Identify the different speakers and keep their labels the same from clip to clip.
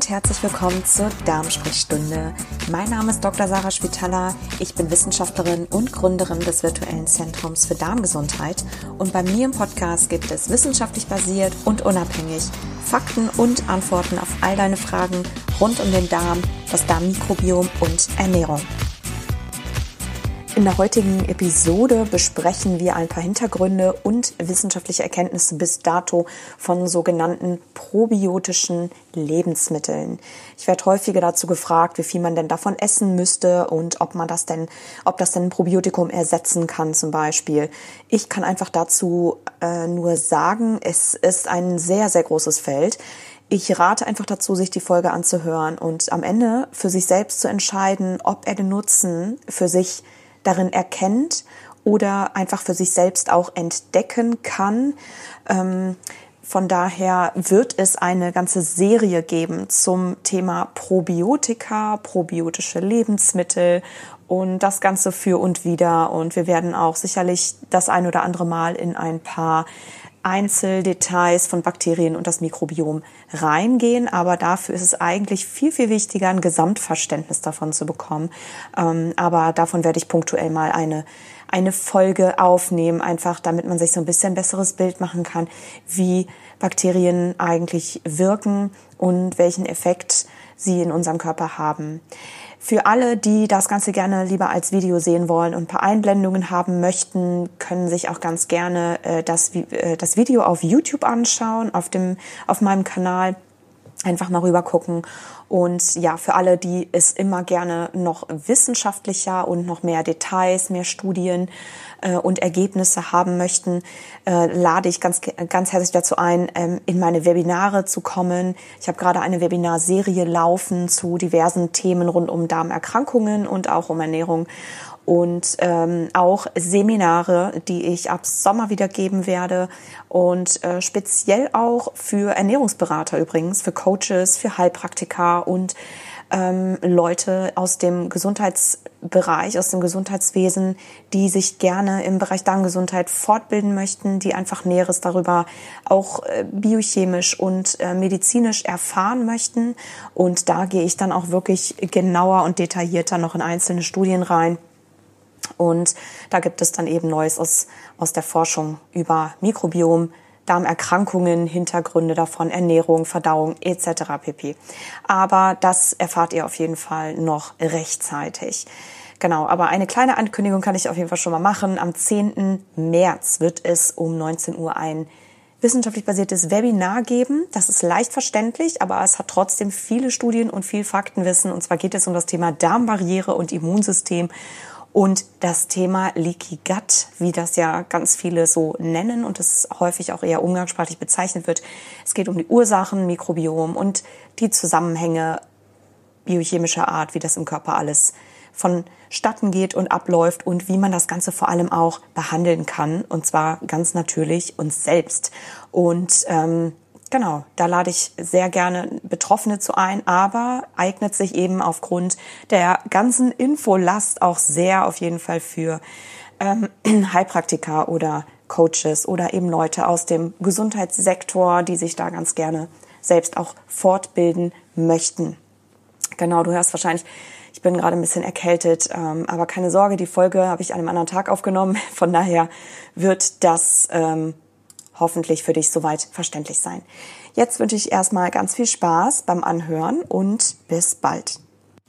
Speaker 1: und herzlich willkommen zur Darmsprechstunde. Mein Name ist Dr. Sarah Spitaler. Ich bin Wissenschaftlerin und Gründerin des virtuellen Zentrums für Darmgesundheit. Und bei mir im Podcast gibt es wissenschaftlich basiert und unabhängig Fakten und Antworten auf all deine Fragen rund um den Darm, das Darmmikrobiom und Ernährung. In der heutigen Episode besprechen wir ein paar Hintergründe und wissenschaftliche Erkenntnisse bis dato von sogenannten probiotischen Lebensmitteln. Ich werde häufiger dazu gefragt, wie viel man denn davon essen müsste und ob man das denn, ob das denn ein Probiotikum ersetzen kann zum Beispiel. Ich kann einfach dazu äh, nur sagen, es ist ein sehr, sehr großes Feld. Ich rate einfach dazu, sich die Folge anzuhören und am Ende für sich selbst zu entscheiden, ob er den Nutzen für sich darin erkennt oder einfach für sich selbst auch entdecken kann. Ähm, von daher wird es eine ganze Serie geben zum Thema Probiotika, probiotische Lebensmittel und das Ganze für und wieder. Und wir werden auch sicherlich das ein oder andere Mal in ein paar Einzeldetails von Bakterien und das Mikrobiom reingehen, aber dafür ist es eigentlich viel, viel wichtiger, ein Gesamtverständnis davon zu bekommen. Ähm, aber davon werde ich punktuell mal eine, eine Folge aufnehmen, einfach damit man sich so ein bisschen besseres Bild machen kann, wie Bakterien eigentlich wirken und welchen Effekt sie in unserem Körper haben. Für alle, die das Ganze gerne lieber als Video sehen wollen und ein paar Einblendungen haben möchten, können sich auch ganz gerne äh, das, äh, das Video auf YouTube anschauen, auf, dem, auf meinem Kanal. Einfach mal rüber gucken. Und ja, für alle, die es immer gerne noch wissenschaftlicher und noch mehr Details, mehr Studien äh, und Ergebnisse haben möchten, äh, lade ich ganz, ganz herzlich dazu ein, ähm, in meine Webinare zu kommen. Ich habe gerade eine Webinarserie laufen zu diversen Themen rund um Darmerkrankungen und auch um Ernährung und ähm, auch Seminare, die ich ab Sommer wieder geben werde und äh, speziell auch für Ernährungsberater übrigens, für Coaches, für Heilpraktiker und ähm, Leute aus dem Gesundheitsbereich, aus dem Gesundheitswesen, die sich gerne im Bereich Darmgesundheit fortbilden möchten, die einfach Näheres darüber auch äh, biochemisch und äh, medizinisch erfahren möchten. Und da gehe ich dann auch wirklich genauer und detaillierter noch in einzelne Studien rein. Und da gibt es dann eben Neues aus, aus der Forschung über Mikrobiom, Darmerkrankungen, Hintergründe davon, Ernährung, Verdauung etc. pp. Aber das erfahrt ihr auf jeden Fall noch rechtzeitig. Genau, aber eine kleine Ankündigung kann ich auf jeden Fall schon mal machen. Am 10. März wird es um 19 Uhr ein wissenschaftlich basiertes Webinar geben. Das ist leicht verständlich, aber es hat trotzdem viele Studien und viel Faktenwissen. Und zwar geht es um das Thema Darmbarriere und Immunsystem und das Thema Leaky Gut, wie das ja ganz viele so nennen und es häufig auch eher umgangssprachlich bezeichnet wird. Es geht um die Ursachen, Mikrobiom und die Zusammenhänge biochemischer Art, wie das im Körper alles vonstatten geht und abläuft und wie man das Ganze vor allem auch behandeln kann. Und zwar ganz natürlich uns selbst. Und ähm, Genau, da lade ich sehr gerne Betroffene zu ein, aber eignet sich eben aufgrund der ganzen Infolast auch sehr auf jeden Fall für ähm, Heilpraktiker oder Coaches oder eben Leute aus dem Gesundheitssektor, die sich da ganz gerne selbst auch fortbilden möchten. Genau, du hörst wahrscheinlich, ich bin gerade ein bisschen erkältet, ähm, aber keine Sorge, die Folge habe ich an einem anderen Tag aufgenommen. Von daher wird das ähm, hoffentlich für dich soweit verständlich sein. Jetzt wünsche ich erstmal ganz viel Spaß beim Anhören und bis bald.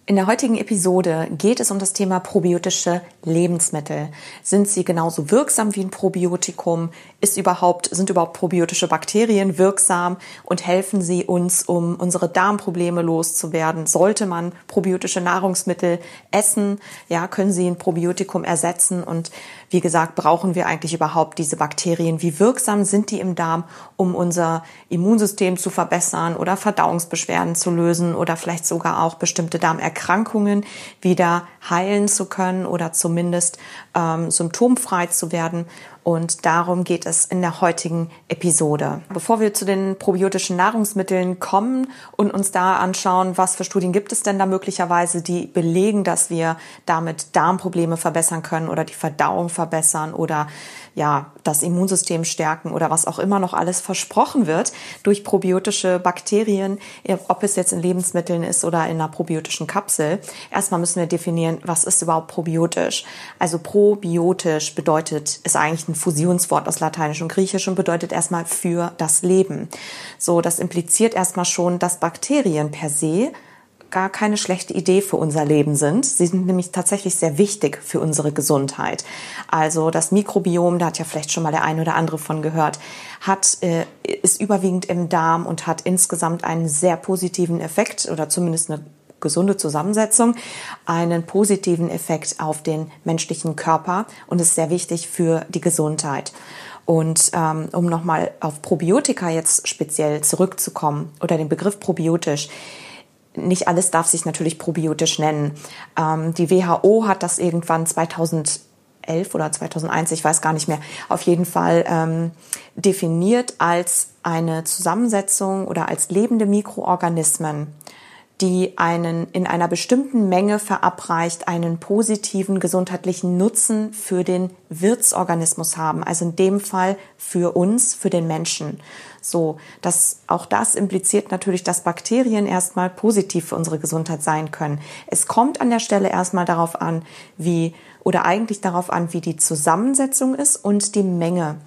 Speaker 1: In der heutigen Episode geht es um das Thema probiotische Lebensmittel. Sind sie genauso wirksam wie ein Probiotikum? Ist überhaupt, sind überhaupt probiotische Bakterien wirksam und helfen sie uns, um unsere Darmprobleme loszuwerden? Sollte man probiotische Nahrungsmittel essen? Ja, können sie ein Probiotikum ersetzen? Und wie gesagt, brauchen wir eigentlich überhaupt diese Bakterien? Wie wirksam sind die im Darm, um unser Immunsystem zu verbessern oder Verdauungsbeschwerden zu lösen oder vielleicht sogar auch bestimmte Darmerkrankungen wieder heilen zu können oder zumindest ähm, symptomfrei zu werden? Und darum geht es in der heutigen Episode. Bevor wir zu den probiotischen Nahrungsmitteln kommen und uns da anschauen, was für Studien gibt es denn da möglicherweise, die belegen, dass wir damit Darmprobleme verbessern können oder die Verdauung verbessern oder ja, das Immunsystem stärken oder was auch immer noch alles versprochen wird durch probiotische Bakterien, ob es jetzt in Lebensmitteln ist oder in einer probiotischen Kapsel. Erstmal müssen wir definieren, was ist überhaupt probiotisch. Also probiotisch bedeutet, ist eigentlich ein Fusionswort aus Lateinisch und Griechisch und bedeutet erstmal für das Leben. So, das impliziert erstmal schon, dass Bakterien per se gar keine schlechte Idee für unser Leben sind. Sie sind nämlich tatsächlich sehr wichtig für unsere Gesundheit. Also das Mikrobiom, da hat ja vielleicht schon mal der eine oder andere von gehört, hat, äh, ist überwiegend im Darm und hat insgesamt einen sehr positiven Effekt oder zumindest eine gesunde Zusammensetzung einen positiven Effekt auf den menschlichen Körper und ist sehr wichtig für die Gesundheit. Und ähm, um nochmal auf Probiotika jetzt speziell zurückzukommen oder den Begriff probiotisch, nicht alles darf sich natürlich probiotisch nennen. Ähm, die WHO hat das irgendwann 2011 oder 2001, ich weiß gar nicht mehr, auf jeden Fall ähm, definiert als eine Zusammensetzung oder als lebende Mikroorganismen, die einen in einer bestimmten Menge verabreicht einen positiven gesundheitlichen Nutzen für den Wirtsorganismus haben, also in dem Fall für uns, für den Menschen. So, das, auch das impliziert natürlich, dass Bakterien erstmal positiv für unsere Gesundheit sein können. Es kommt an der Stelle erstmal darauf an, wie, oder eigentlich darauf an, wie die Zusammensetzung ist und die Menge.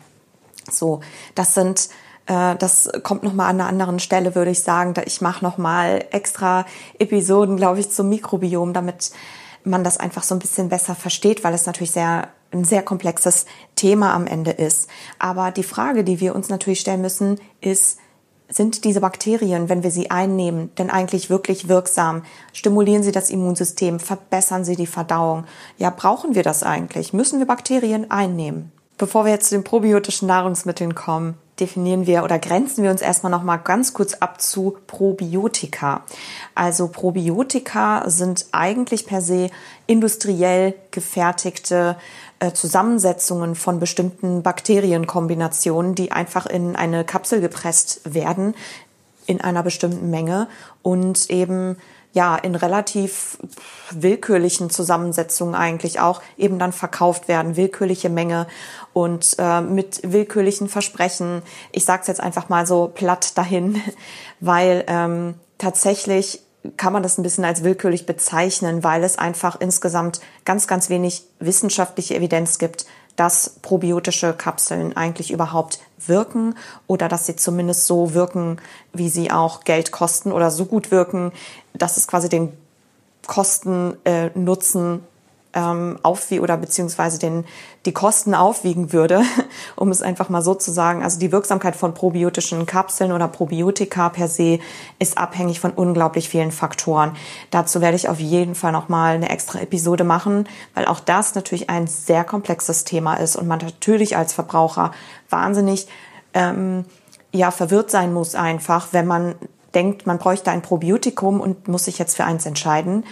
Speaker 1: So, das sind äh, das kommt noch mal an einer anderen Stelle, würde ich sagen. Ich mache noch mal extra Episoden, glaube ich, zum Mikrobiom, damit man das einfach so ein bisschen besser versteht, weil es natürlich sehr ein sehr komplexes Thema am Ende ist. Aber die Frage, die wir uns natürlich stellen müssen, ist, sind diese Bakterien, wenn wir sie einnehmen, denn eigentlich wirklich wirksam? Stimulieren sie das Immunsystem? Verbessern sie die Verdauung? Ja, brauchen wir das eigentlich? Müssen wir Bakterien einnehmen? Bevor wir jetzt zu den probiotischen Nahrungsmitteln kommen, definieren wir oder grenzen wir uns erstmal noch mal ganz kurz ab zu Probiotika. Also Probiotika sind eigentlich per se industriell gefertigte äh, Zusammensetzungen von bestimmten Bakterienkombinationen, die einfach in eine Kapsel gepresst werden in einer bestimmten Menge und eben ja in relativ willkürlichen Zusammensetzungen eigentlich auch eben dann verkauft werden, willkürliche Menge und äh, mit willkürlichen Versprechen. Ich sage es jetzt einfach mal so platt dahin, weil ähm, tatsächlich kann man das ein bisschen als willkürlich bezeichnen, weil es einfach insgesamt ganz, ganz wenig wissenschaftliche Evidenz gibt, dass probiotische Kapseln eigentlich überhaupt wirken oder dass sie zumindest so wirken, wie sie auch Geld kosten oder so gut wirken, dass es quasi den Kosten-Nutzen äh, ähm, aufwie oder beziehungsweise den, die Kosten aufwiegen würde, um es einfach mal so zu sagen. Also die Wirksamkeit von probiotischen Kapseln oder Probiotika per se ist abhängig von unglaublich vielen Faktoren. Dazu werde ich auf jeden Fall nochmal eine extra Episode machen, weil auch das natürlich ein sehr komplexes Thema ist und man natürlich als Verbraucher wahnsinnig ähm, ja verwirrt sein muss einfach, wenn man denkt, man bräuchte ein Probiotikum und muss sich jetzt für eins entscheiden.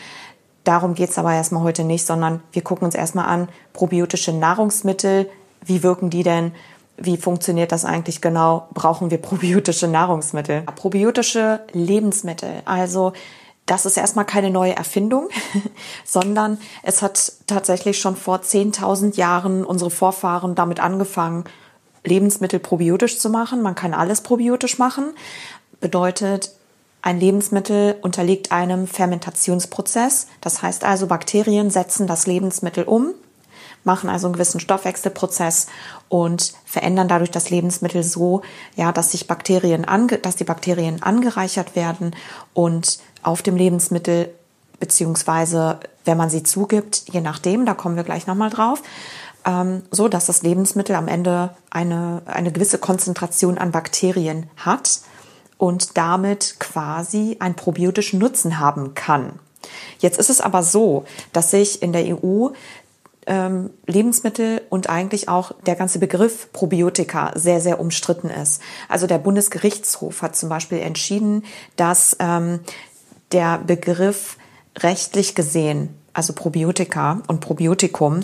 Speaker 1: Darum geht's aber erstmal heute nicht, sondern wir gucken uns erstmal an, probiotische Nahrungsmittel, wie wirken die denn? Wie funktioniert das eigentlich genau? Brauchen wir probiotische Nahrungsmittel? Probiotische Lebensmittel. Also das ist erstmal keine neue Erfindung, sondern es hat tatsächlich schon vor 10.000 Jahren unsere Vorfahren damit angefangen, Lebensmittel probiotisch zu machen. Man kann alles probiotisch machen. Bedeutet, ein Lebensmittel unterliegt einem Fermentationsprozess. Das heißt also, Bakterien setzen das Lebensmittel um, machen also einen gewissen Stoffwechselprozess und verändern dadurch das Lebensmittel so, ja, dass sich Bakterien ange dass die Bakterien angereichert werden und auf dem Lebensmittel beziehungsweise wenn man sie zugibt, je nachdem, da kommen wir gleich nochmal drauf, ähm, so dass das Lebensmittel am Ende eine, eine gewisse Konzentration an Bakterien hat und damit quasi einen probiotischen Nutzen haben kann. Jetzt ist es aber so, dass sich in der EU ähm, Lebensmittel und eigentlich auch der ganze Begriff Probiotika sehr, sehr umstritten ist. Also der Bundesgerichtshof hat zum Beispiel entschieden, dass ähm, der Begriff rechtlich gesehen also Probiotika und Probiotikum,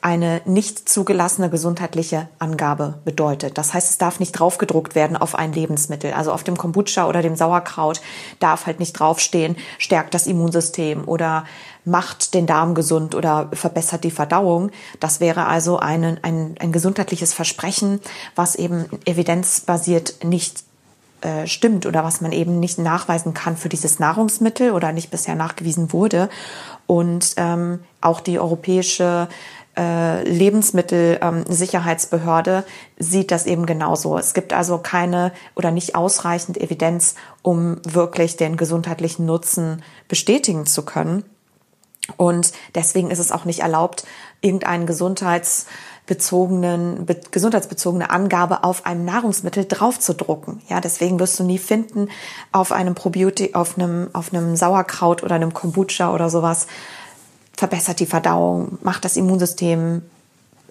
Speaker 1: eine nicht zugelassene gesundheitliche Angabe bedeutet. Das heißt, es darf nicht draufgedruckt werden auf ein Lebensmittel. Also auf dem Kombucha oder dem Sauerkraut darf halt nicht draufstehen, stärkt das Immunsystem oder macht den Darm gesund oder verbessert die Verdauung. Das wäre also ein, ein, ein gesundheitliches Versprechen, was eben evidenzbasiert nicht äh, stimmt oder was man eben nicht nachweisen kann für dieses Nahrungsmittel oder nicht bisher nachgewiesen wurde. Und ähm, auch die europäische äh, Lebensmittelsicherheitsbehörde ähm, sieht das eben genauso. Es gibt also keine oder nicht ausreichend Evidenz, um wirklich den gesundheitlichen Nutzen bestätigen zu können. Und deswegen ist es auch nicht erlaubt, irgendeinen Gesundheits bezogenen, be gesundheitsbezogene Angabe auf einem Nahrungsmittel draufzudrucken. Ja, deswegen wirst du nie finden auf einem Probiotik, auf einem, auf einem Sauerkraut oder einem Kombucha oder sowas, verbessert die Verdauung, macht das Immunsystem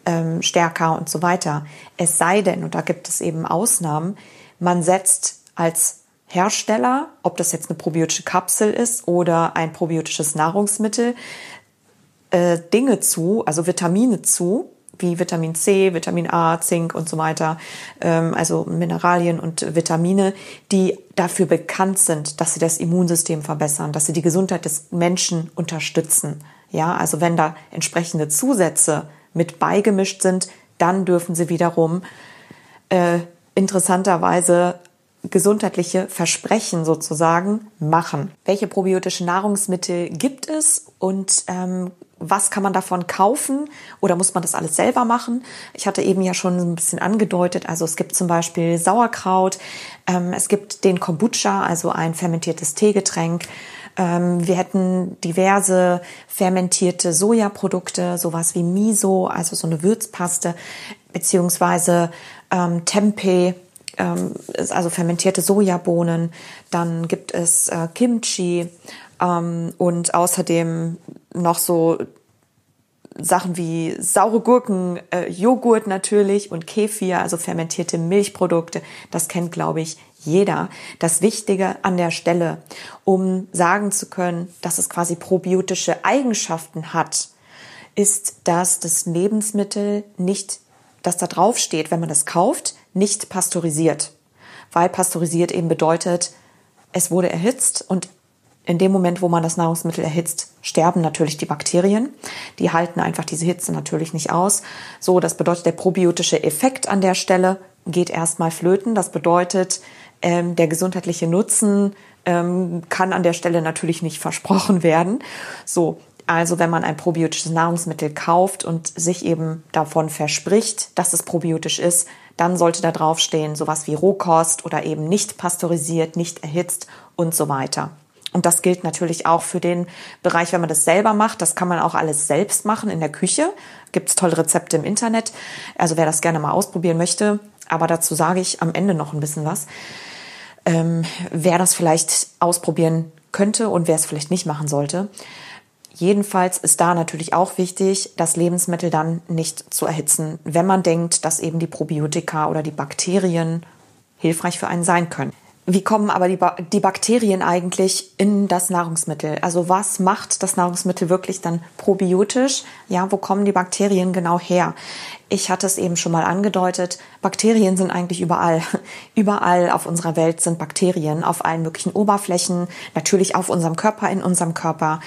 Speaker 1: ähm, stärker und so weiter. Es sei denn, und da gibt es eben Ausnahmen, man setzt als Hersteller, ob das jetzt eine probiotische Kapsel ist oder ein probiotisches Nahrungsmittel, äh, Dinge zu, also Vitamine zu, wie Vitamin C, Vitamin A, Zink und so weiter, ähm, also Mineralien und Vitamine, die dafür bekannt sind, dass sie das Immunsystem verbessern, dass sie die Gesundheit des Menschen unterstützen. Ja, also wenn da entsprechende Zusätze mit beigemischt sind, dann dürfen sie wiederum äh, interessanterweise gesundheitliche Versprechen sozusagen machen. Welche probiotischen Nahrungsmittel gibt es und ähm, was kann man davon kaufen oder muss man das alles selber machen? Ich hatte eben ja schon ein bisschen angedeutet, also es gibt zum Beispiel Sauerkraut, ähm, es gibt den Kombucha, also ein fermentiertes Teegetränk. Ähm, wir hätten diverse fermentierte Sojaprodukte, sowas wie Miso, also so eine Würzpaste, beziehungsweise ähm, Tempeh, ähm, also fermentierte Sojabohnen. Dann gibt es äh, Kimchi ähm, und außerdem noch so Sachen wie saure Gurken, äh, Joghurt natürlich und Kefir, also fermentierte Milchprodukte. Das kennt, glaube ich, jeder. Das Wichtige an der Stelle, um sagen zu können, dass es quasi probiotische Eigenschaften hat, ist, dass das Lebensmittel nicht, dass da drauf steht, wenn man das kauft, nicht pasteurisiert. Weil pasteurisiert eben bedeutet, es wurde erhitzt und in dem Moment, wo man das Nahrungsmittel erhitzt, sterben natürlich die Bakterien. Die halten einfach diese Hitze natürlich nicht aus. So, das bedeutet, der probiotische Effekt an der Stelle geht erstmal flöten. Das bedeutet, ähm, der gesundheitliche Nutzen ähm, kann an der Stelle natürlich nicht versprochen werden. So, also wenn man ein probiotisches Nahrungsmittel kauft und sich eben davon verspricht, dass es probiotisch ist, dann sollte da draufstehen sowas wie Rohkost oder eben nicht pasteurisiert, nicht erhitzt und so weiter. Und das gilt natürlich auch für den Bereich, wenn man das selber macht. Das kann man auch alles selbst machen in der Küche. Gibt's tolle Rezepte im Internet. Also wer das gerne mal ausprobieren möchte, aber dazu sage ich am Ende noch ein bisschen was. Ähm, wer das vielleicht ausprobieren könnte und wer es vielleicht nicht machen sollte. Jedenfalls ist da natürlich auch wichtig, das Lebensmittel dann nicht zu erhitzen, wenn man denkt, dass eben die Probiotika oder die Bakterien hilfreich für einen sein können. Wie kommen aber die, ba die Bakterien eigentlich in das Nahrungsmittel? Also was macht das Nahrungsmittel wirklich dann probiotisch? Ja, wo kommen die Bakterien genau her? Ich hatte es eben schon mal angedeutet. Bakterien sind eigentlich überall. Überall auf unserer Welt sind Bakterien, auf allen möglichen Oberflächen, natürlich auf unserem Körper, in unserem Körper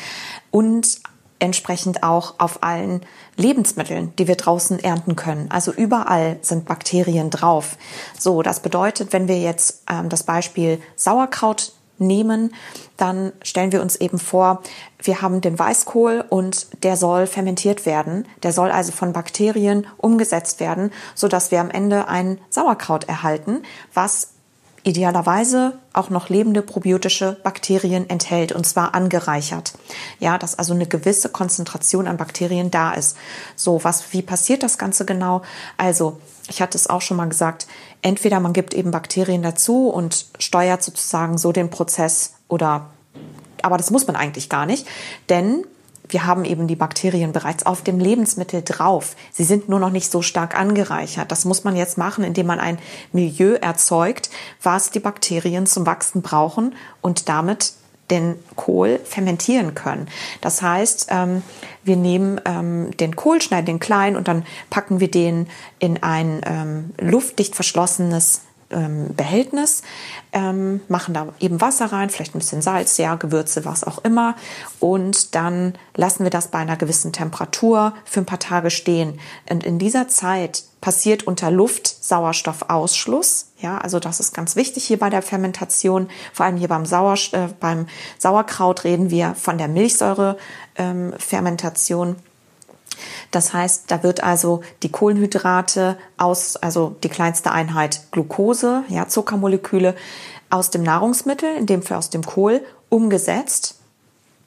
Speaker 1: und entsprechend auch auf allen Lebensmitteln, die wir draußen ernten können. Also überall sind Bakterien drauf. So, das bedeutet, wenn wir jetzt ähm, das Beispiel Sauerkraut nehmen, dann stellen wir uns eben vor, wir haben den Weißkohl und der soll fermentiert werden. Der soll also von Bakterien umgesetzt werden, so dass wir am Ende ein Sauerkraut erhalten, was idealerweise auch noch lebende probiotische Bakterien enthält und zwar angereichert. Ja, dass also eine gewisse Konzentration an Bakterien da ist. So, was, wie passiert das Ganze genau? Also, ich hatte es auch schon mal gesagt, entweder man gibt eben Bakterien dazu und steuert sozusagen so den Prozess oder, aber das muss man eigentlich gar nicht, denn wir haben eben die Bakterien bereits auf dem Lebensmittel drauf. Sie sind nur noch nicht so stark angereichert. Das muss man jetzt machen, indem man ein Milieu erzeugt, was die Bakterien zum Wachsen brauchen und damit den Kohl fermentieren können. Das heißt, ähm, wir nehmen ähm, den Kohl, schneiden den klein und dann packen wir den in ein ähm, luftdicht verschlossenes ähm, Behältnis, ähm, machen da eben Wasser rein, vielleicht ein bisschen Salz, ja, Gewürze, was auch immer. Und dann lassen wir das bei einer gewissen Temperatur für ein paar Tage stehen. Und in dieser Zeit passiert unter Luft Sauerstoffausschluss. Ja, also das ist ganz wichtig hier bei der Fermentation. Vor allem hier beim, Sauer, äh, beim Sauerkraut reden wir von der Milchsäurefermentation. Ähm, das heißt, da wird also die Kohlenhydrate aus, also die kleinste Einheit Glucose, ja, Zuckermoleküle aus dem Nahrungsmittel, in dem Fall aus dem Kohl, umgesetzt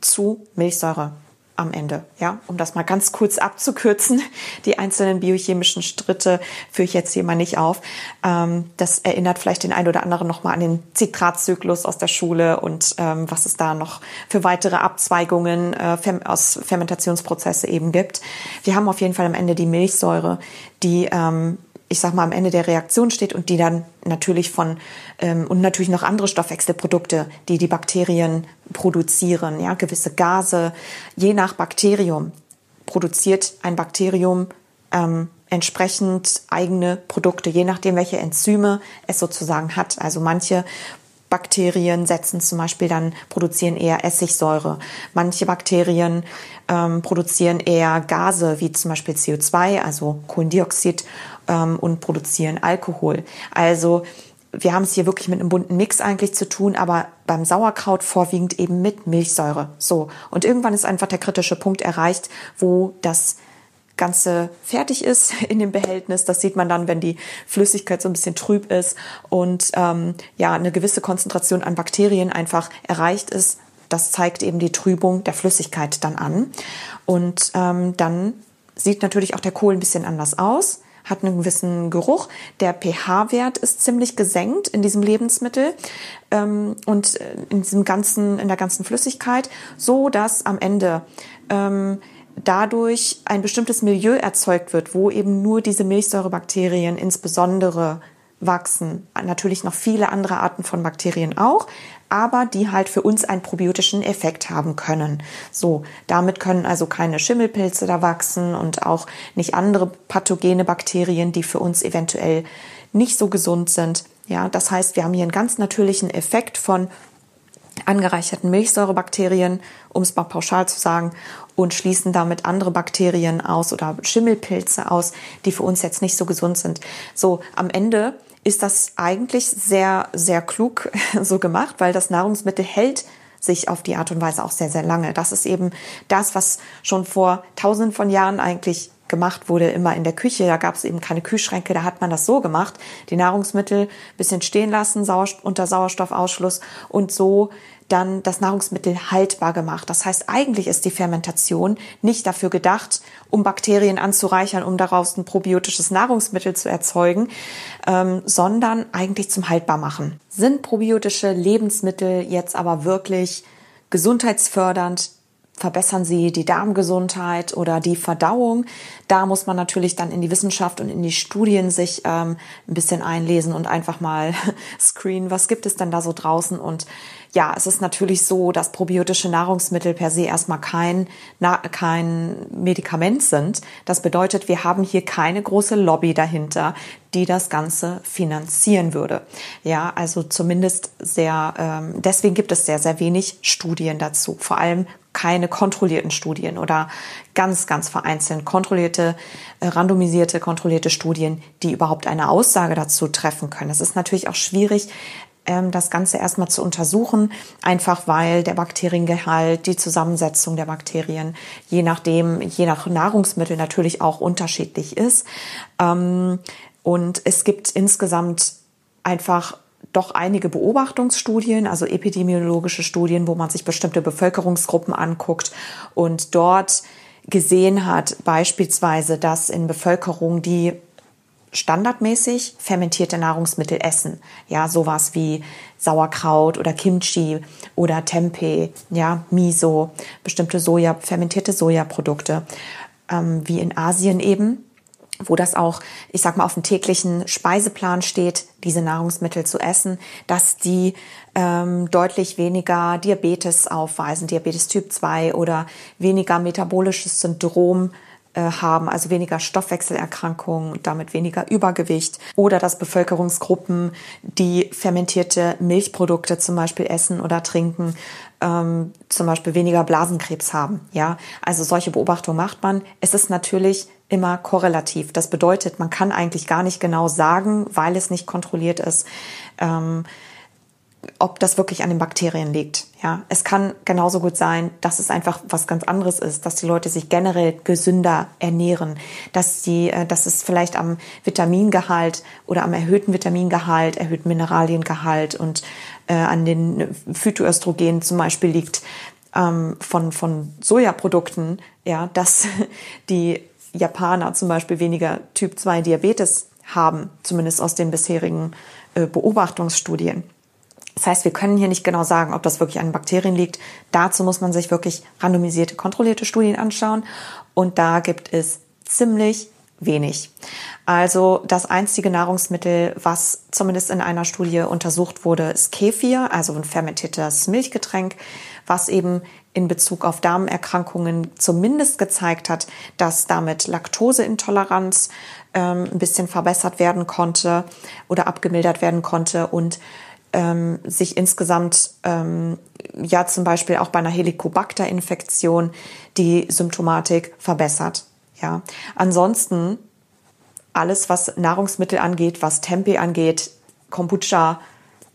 Speaker 1: zu Milchsäure am Ende. Ja, um das mal ganz kurz abzukürzen, die einzelnen biochemischen Schritte führe ich jetzt hier mal nicht auf. Ähm, das erinnert vielleicht den einen oder anderen nochmal an den Zitratzyklus aus der Schule und ähm, was es da noch für weitere Abzweigungen äh, aus Fermentationsprozesse eben gibt. Wir haben auf jeden Fall am Ende die Milchsäure, die ähm, ich sag mal, am Ende der Reaktion steht und die dann natürlich von ähm, und natürlich noch andere Stoffwechselprodukte, die die Bakterien produzieren, ja, gewisse Gase. Je nach Bakterium produziert ein Bakterium ähm, entsprechend eigene Produkte, je nachdem, welche Enzyme es sozusagen hat. Also manche Bakterien setzen zum Beispiel dann, produzieren eher Essigsäure. Manche Bakterien ähm, produzieren eher Gase, wie zum Beispiel CO2, also Kohlendioxid, ähm, und produzieren Alkohol. Also wir haben es hier wirklich mit einem bunten Mix eigentlich zu tun, aber beim Sauerkraut vorwiegend eben mit Milchsäure. So. Und irgendwann ist einfach der kritische Punkt erreicht, wo das Ganze fertig ist in dem Behältnis. Das sieht man dann, wenn die Flüssigkeit so ein bisschen trüb ist und ähm, ja eine gewisse Konzentration an Bakterien einfach erreicht ist. Das zeigt eben die Trübung der Flüssigkeit dann an. Und ähm, dann sieht natürlich auch der Kohl ein bisschen anders aus hat einen gewissen Geruch. Der pH-Wert ist ziemlich gesenkt in diesem Lebensmittel ähm, und äh, in diesem ganzen, in der ganzen Flüssigkeit, so dass am Ende ähm, dadurch ein bestimmtes Milieu erzeugt wird, wo eben nur diese Milchsäurebakterien insbesondere wachsen. Natürlich noch viele andere Arten von Bakterien auch, aber die halt für uns einen probiotischen Effekt haben können. So, damit können also keine Schimmelpilze da wachsen und auch nicht andere pathogene Bakterien, die für uns eventuell nicht so gesund sind. Ja, das heißt, wir haben hier einen ganz natürlichen Effekt von angereicherten Milchsäurebakterien, um es mal pauschal zu sagen, und schließen damit andere Bakterien aus oder Schimmelpilze aus, die für uns jetzt nicht so gesund sind. So, am Ende ist das eigentlich sehr, sehr klug so gemacht, weil das Nahrungsmittel hält sich auf die Art und Weise auch sehr, sehr lange. Das ist eben das, was schon vor tausenden von Jahren eigentlich gemacht wurde, immer in der Küche. Da gab es eben keine Kühlschränke, da hat man das so gemacht. Die Nahrungsmittel bisschen stehen lassen, unter Sauerstoffausschluss und so dann das Nahrungsmittel haltbar gemacht. Das heißt, eigentlich ist die Fermentation nicht dafür gedacht, um Bakterien anzureichern, um daraus ein probiotisches Nahrungsmittel zu erzeugen, ähm, sondern eigentlich zum Haltbarmachen. Sind probiotische Lebensmittel jetzt aber wirklich gesundheitsfördernd? verbessern sie die Darmgesundheit oder die Verdauung. Da muss man natürlich dann in die Wissenschaft und in die Studien sich ähm, ein bisschen einlesen und einfach mal screenen, was gibt es denn da so draußen. Und ja, es ist natürlich so, dass probiotische Nahrungsmittel per se erstmal kein, na, kein Medikament sind. Das bedeutet, wir haben hier keine große Lobby dahinter, die das Ganze finanzieren würde. Ja, also zumindest sehr, ähm, deswegen gibt es sehr, sehr wenig Studien dazu. Vor allem keine kontrollierten Studien oder ganz, ganz vereinzelt kontrollierte, äh, randomisierte, kontrollierte Studien, die überhaupt eine Aussage dazu treffen können. Es ist natürlich auch schwierig, das Ganze erstmal zu untersuchen, einfach weil der Bakteriengehalt, die Zusammensetzung der Bakterien, je nachdem, je nach Nahrungsmittel natürlich auch unterschiedlich ist. Ähm, und es gibt insgesamt einfach doch einige Beobachtungsstudien, also epidemiologische Studien, wo man sich bestimmte Bevölkerungsgruppen anguckt und dort gesehen hat, beispielsweise, dass in Bevölkerung, die standardmäßig fermentierte Nahrungsmittel essen, ja, sowas wie Sauerkraut oder Kimchi oder Tempeh, ja, Miso, bestimmte Soja, fermentierte Sojaprodukte, ähm, wie in Asien eben, wo das auch, ich sag mal, auf dem täglichen Speiseplan steht, diese Nahrungsmittel zu essen, dass die ähm, deutlich weniger Diabetes aufweisen, Diabetes Typ 2 oder weniger metabolisches Syndrom haben, also weniger Stoffwechselerkrankungen und damit weniger Übergewicht oder dass Bevölkerungsgruppen, die fermentierte Milchprodukte zum Beispiel essen oder trinken, ähm, zum Beispiel weniger Blasenkrebs haben. Ja, also solche Beobachtungen macht man. Es ist natürlich immer korrelativ. Das bedeutet, man kann eigentlich gar nicht genau sagen, weil es nicht kontrolliert ist, ähm, ob das wirklich an den Bakterien liegt. Ja, es kann genauso gut sein, dass es einfach was ganz anderes ist, dass die Leute sich generell gesünder ernähren, dass die, äh, dass es vielleicht am Vitamingehalt oder am erhöhten Vitamingehalt, erhöhten Mineraliengehalt und äh, an den Phytoöstrogenen zum Beispiel liegt ähm, von von Sojaprodukten, ja, dass die Japaner zum Beispiel weniger Typ 2 Diabetes haben, zumindest aus den bisherigen äh, Beobachtungsstudien. Das heißt, wir können hier nicht genau sagen, ob das wirklich an Bakterien liegt. Dazu muss man sich wirklich randomisierte, kontrollierte Studien anschauen. Und da gibt es ziemlich wenig. Also das einzige Nahrungsmittel, was zumindest in einer Studie untersucht wurde, ist Kefir, also ein fermentiertes Milchgetränk, was eben in Bezug auf Darmerkrankungen zumindest gezeigt hat, dass damit Laktoseintoleranz ähm, ein bisschen verbessert werden konnte oder abgemildert werden konnte und ähm, sich insgesamt ähm, ja zum Beispiel auch bei einer Helicobacter-Infektion die Symptomatik verbessert. Ja, ansonsten alles, was Nahrungsmittel angeht, was Tempeh angeht, Kombucha,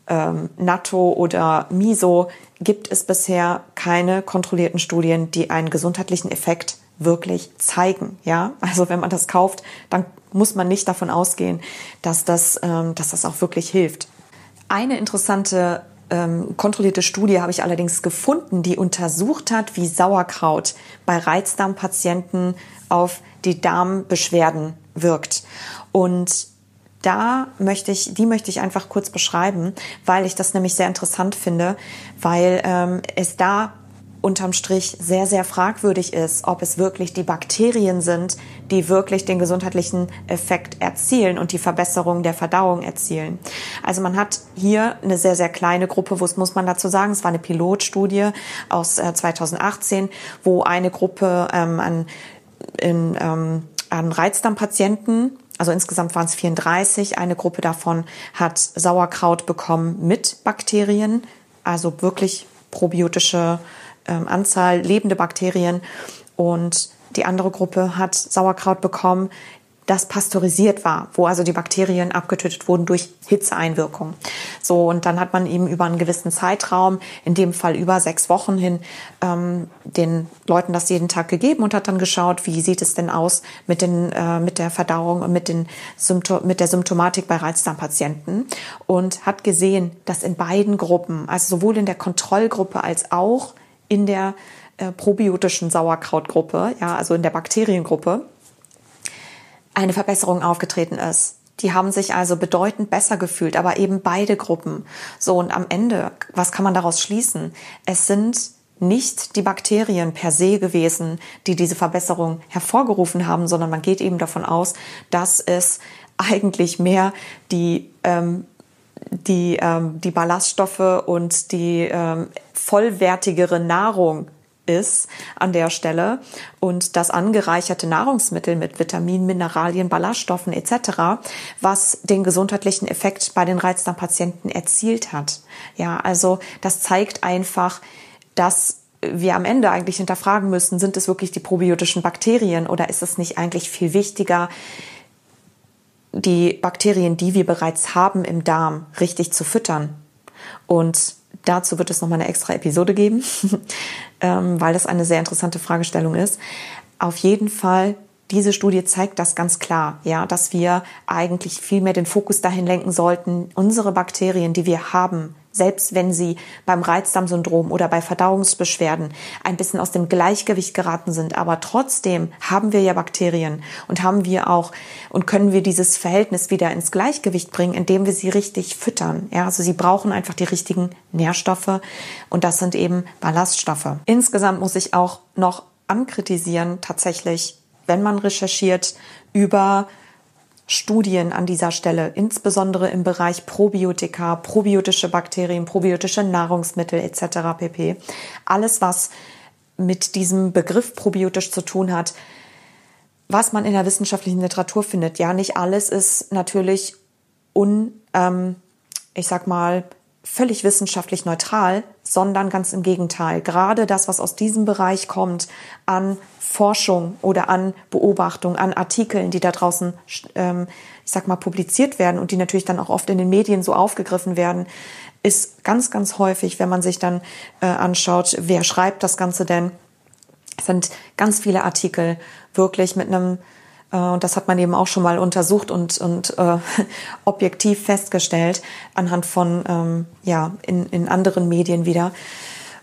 Speaker 1: ähm, Natto oder Miso, gibt es bisher keine kontrollierten Studien, die einen gesundheitlichen Effekt wirklich zeigen. Ja, also wenn man das kauft, dann muss man nicht davon ausgehen, dass das, ähm, dass das auch wirklich hilft. Eine interessante ähm, kontrollierte Studie habe ich allerdings gefunden, die untersucht hat, wie Sauerkraut bei Reizdarmpatienten auf die Darmbeschwerden wirkt. Und da möchte ich, die möchte ich einfach kurz beschreiben, weil ich das nämlich sehr interessant finde, weil ähm, es da unterm Strich sehr, sehr fragwürdig ist, ob es wirklich die Bakterien sind, die wirklich den gesundheitlichen Effekt erzielen und die Verbesserung der Verdauung erzielen. Also man hat hier eine sehr, sehr kleine Gruppe, wo es muss man dazu sagen, es war eine Pilotstudie aus äh, 2018, wo eine Gruppe ähm, an, in, ähm, an Reizdarmpatienten also insgesamt waren es 34. Eine Gruppe davon hat Sauerkraut bekommen mit Bakterien, also wirklich probiotische ähm, Anzahl lebende Bakterien. Und die andere Gruppe hat Sauerkraut bekommen, das pasteurisiert war, wo also die Bakterien abgetötet wurden durch Hitzeeinwirkung. So, und dann hat man eben über einen gewissen Zeitraum, in dem Fall über sechs Wochen hin, ähm, den Leuten das jeden Tag gegeben und hat dann geschaut, wie sieht es denn aus mit, den, äh, mit der Verdauung und mit, den Symptom mit der Symptomatik bei Reizdarmpatienten und hat gesehen, dass in beiden Gruppen, also sowohl in der Kontrollgruppe als auch in der äh, probiotischen Sauerkrautgruppe, ja, also in der Bakteriengruppe, eine Verbesserung aufgetreten ist. Die haben sich also bedeutend besser gefühlt, aber eben beide Gruppen. So, und am Ende, was kann man daraus schließen? Es sind nicht die Bakterien per se gewesen, die diese Verbesserung hervorgerufen haben, sondern man geht eben davon aus, dass es eigentlich mehr die ähm, die, ähm, die Ballaststoffe und die ähm, vollwertigere Nahrung ist an der Stelle und das angereicherte Nahrungsmittel mit Vitaminen, Mineralien, Ballaststoffen etc., was den gesundheitlichen Effekt bei den Reizdarmpatienten erzielt hat. Ja, also das zeigt einfach, dass wir am Ende eigentlich hinterfragen müssen, sind es wirklich die probiotischen Bakterien oder ist es nicht eigentlich viel wichtiger, die Bakterien, die wir bereits haben im Darm, richtig zu füttern. Und dazu wird es nochmal eine extra Episode geben, ähm, weil das eine sehr interessante Fragestellung ist. Auf jeden Fall diese Studie zeigt das ganz klar, ja, dass wir eigentlich viel mehr den Fokus dahin lenken sollten, unsere Bakterien, die wir haben, selbst wenn sie beim Reizdarmsyndrom oder bei Verdauungsbeschwerden ein bisschen aus dem Gleichgewicht geraten sind, aber trotzdem haben wir ja Bakterien und haben wir auch und können wir dieses Verhältnis wieder ins Gleichgewicht bringen, indem wir sie richtig füttern. Ja, also sie brauchen einfach die richtigen Nährstoffe und das sind eben Ballaststoffe. Insgesamt muss ich auch noch ankritisieren tatsächlich wenn man recherchiert über Studien an dieser Stelle, insbesondere im Bereich Probiotika, probiotische Bakterien, probiotische Nahrungsmittel etc. pp. Alles, was mit diesem Begriff probiotisch zu tun hat, was man in der wissenschaftlichen Literatur findet. Ja, nicht alles ist natürlich un, ähm, ich sag mal, völlig wissenschaftlich neutral, sondern ganz im Gegenteil. Gerade das, was aus diesem Bereich kommt an Forschung oder an Beobachtung, an Artikeln, die da draußen, ähm, ich sag mal, publiziert werden und die natürlich dann auch oft in den Medien so aufgegriffen werden, ist ganz, ganz häufig, wenn man sich dann äh, anschaut, wer schreibt das Ganze denn, sind ganz viele Artikel wirklich mit einem und das hat man eben auch schon mal untersucht und, und äh, objektiv festgestellt, anhand von, ähm, ja, in, in anderen Medien wieder,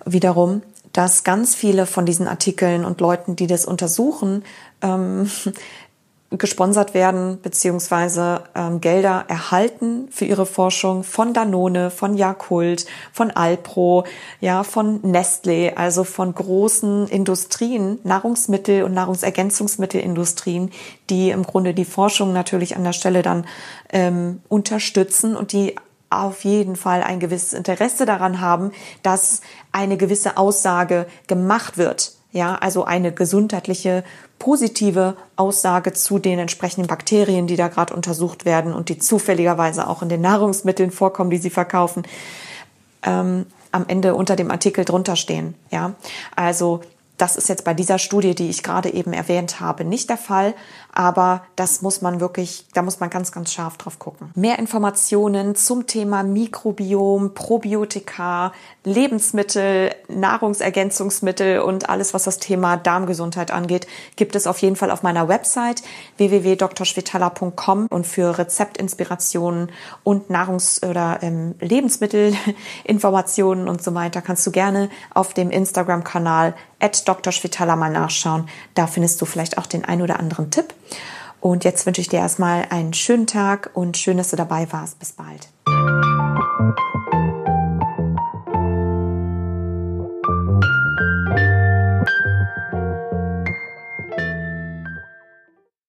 Speaker 1: wiederum, dass ganz viele von diesen Artikeln und Leuten, die das untersuchen, ähm, gesponsert werden beziehungsweise ähm, Gelder erhalten für ihre Forschung von Danone, von Yakult, von Alpro, ja, von Nestle, also von großen Industrien, Nahrungsmittel- und Nahrungsergänzungsmittelindustrien, die im Grunde die Forschung natürlich an der Stelle dann ähm, unterstützen und die auf jeden Fall ein gewisses Interesse daran haben, dass eine gewisse Aussage gemacht wird. Ja, also eine gesundheitliche, positive Aussage zu den entsprechenden Bakterien, die da gerade untersucht werden und die zufälligerweise auch in den Nahrungsmitteln vorkommen, die sie verkaufen, ähm, am Ende unter dem Artikel drunter stehen. Ja, also das ist jetzt bei dieser Studie, die ich gerade eben erwähnt habe, nicht der Fall. Aber das muss man wirklich, da muss man ganz, ganz scharf drauf gucken. Mehr Informationen zum Thema Mikrobiom, Probiotika, Lebensmittel, Nahrungsergänzungsmittel und alles, was das Thema Darmgesundheit angeht, gibt es auf jeden Fall auf meiner Website www.drschwetala.com und für Rezeptinspirationen und Nahrungs- oder ähm, Lebensmittelinformationen und so weiter kannst du gerne auf dem Instagram-Kanal at Dr. Schwitala mal nachschauen. Da findest du vielleicht auch den ein oder anderen Tipp. Und jetzt wünsche ich dir erstmal einen schönen Tag und schön, dass du dabei warst. Bis bald.